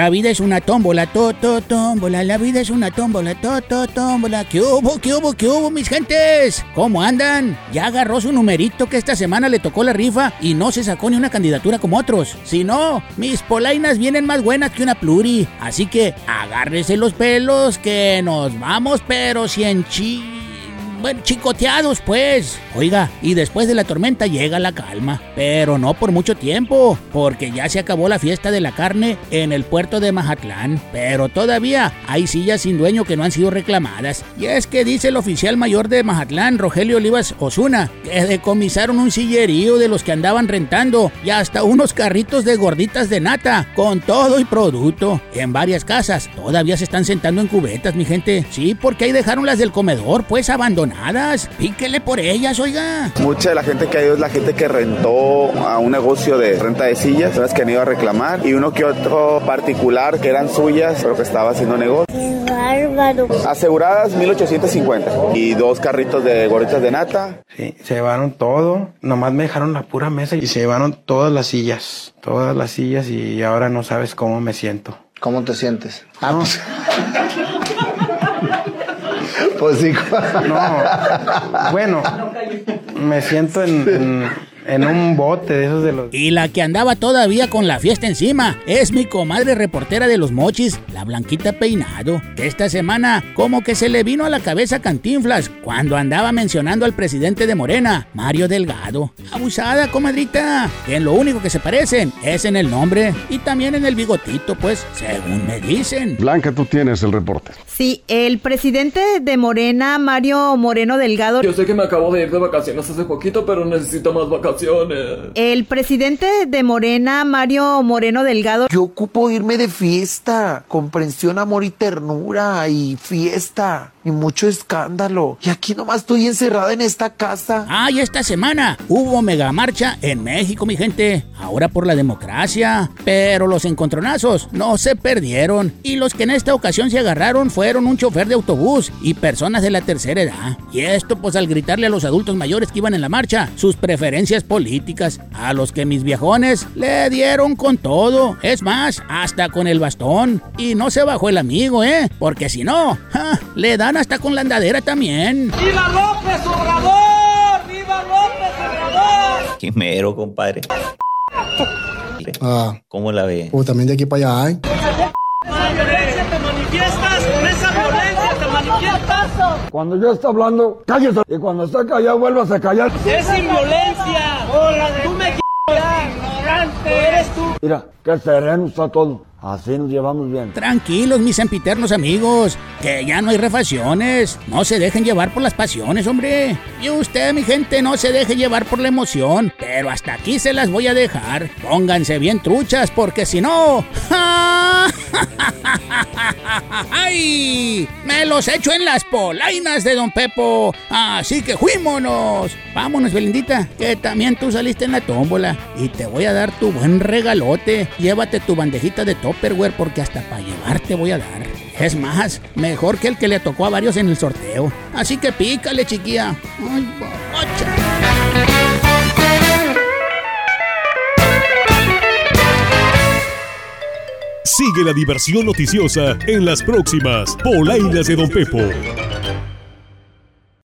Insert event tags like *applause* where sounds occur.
La vida es una tómbola, to, to, tómbola. La vida es una tómbola, to, to, tómbola. ¿Qué hubo, qué hubo, qué hubo, mis gentes? ¿Cómo andan? Ya agarró su numerito que esta semana le tocó la rifa y no se sacó ni una candidatura como otros. Si no, mis polainas vienen más buenas que una pluri. Así que agárrese los pelos que nos vamos, pero si en chi bueno, chicoteados pues. Oiga, y después de la tormenta llega la calma, pero no por mucho tiempo, porque ya se acabó la fiesta de la carne en el puerto de Majatlán, pero todavía hay sillas sin dueño que no han sido reclamadas. Y es que dice el oficial mayor de Majatlán, Rogelio Olivas Osuna, que decomisaron un sillerío de los que andaban rentando y hasta unos carritos de gorditas de nata, con todo y producto. En varias casas todavía se están sentando en cubetas, mi gente. Sí, porque ahí dejaron las del comedor, pues abandonadas Píquele por ellas, oiga. Mucha de la gente que ha ido es la gente que rentó a un negocio de renta de sillas, las que han ido a reclamar, y uno que otro particular que eran suyas, pero que estaba haciendo negocio. ¡Qué bárbaro! Aseguradas 1850 y dos carritos de gorritas de nata. Sí, se llevaron todo, nomás me dejaron la pura mesa y se llevaron todas las sillas, todas las sillas y ahora no sabes cómo me siento. ¿Cómo te sientes? Ah, pues... *laughs* Pues sí. No, bueno, me siento en, en un bote de esos de los... Y la que andaba todavía con la fiesta encima es mi comadre reportera de los mochis, la Blanquita Peinado, que esta semana como que se le vino a la cabeza Cantinflas cuando andaba mencionando al presidente de Morena, Mario Delgado. Abusada, comadrita, que en lo único que se parecen es en el nombre y también en el bigotito, pues, según me dicen. Blanca, tú tienes el reporte. Sí, el presidente de Morena, Mario Moreno Delgado... Yo sé que me acabo de ir de vacaciones hace poquito, pero necesito más vacaciones. El presidente de Morena, Mario Moreno Delgado. Yo ocupo irme de fiesta, comprensión, amor y ternura y fiesta y mucho escándalo. Y aquí nomás estoy encerrada en esta casa. Ay, esta semana hubo mega marcha en México, mi gente. Ahora por la democracia. Pero los encontronazos no se perdieron. Y los que en esta ocasión se agarraron fueron un chofer de autobús y personas de la tercera edad. Y esto pues al gritarle a los adultos mayores que iban en la marcha sus preferencias políticas. A los que mis viejones le dieron con todo. Es más, hasta con el bastón. Y no se bajó el amigo, ¿eh? Porque si no, le da hasta con la andadera también. ¡Viva López Obrador! ¡Viva López Obrador! Quimero, compadre. Ah. ¿Cómo la ve? Pues también de aquí para allá, ¿eh? Esa violencia te manifiestas, con esa violencia te manifiestas. Cuando yo está hablando, cállese. Y cuando está callado, vuelvas a callar. Es sin violencia. Tú me ignorante, eres tú. Mira, qué sereno está todo. Así nos llevamos bien. Tranquilos, mis sempiternos amigos, que ya no hay refacciones. No se dejen llevar por las pasiones, hombre. Y usted, mi gente, no se deje llevar por la emoción. Pero hasta aquí se las voy a dejar. Pónganse bien truchas, porque si no... *laughs* ¡Ay! Me los echo en las polainas de Don Pepo. Así que fuímonos. Vámonos, Belindita, que también tú saliste en la tómbola. Y te voy a dar tu buen regalote. Llévate tu bandejita de Topperware porque hasta para llevarte voy a dar. Es más, mejor que el que le tocó a varios en el sorteo. Así que pícale, chiquilla. Ay, bocha. Sigue la diversión noticiosa en las próximas Polainas de Don Pepo.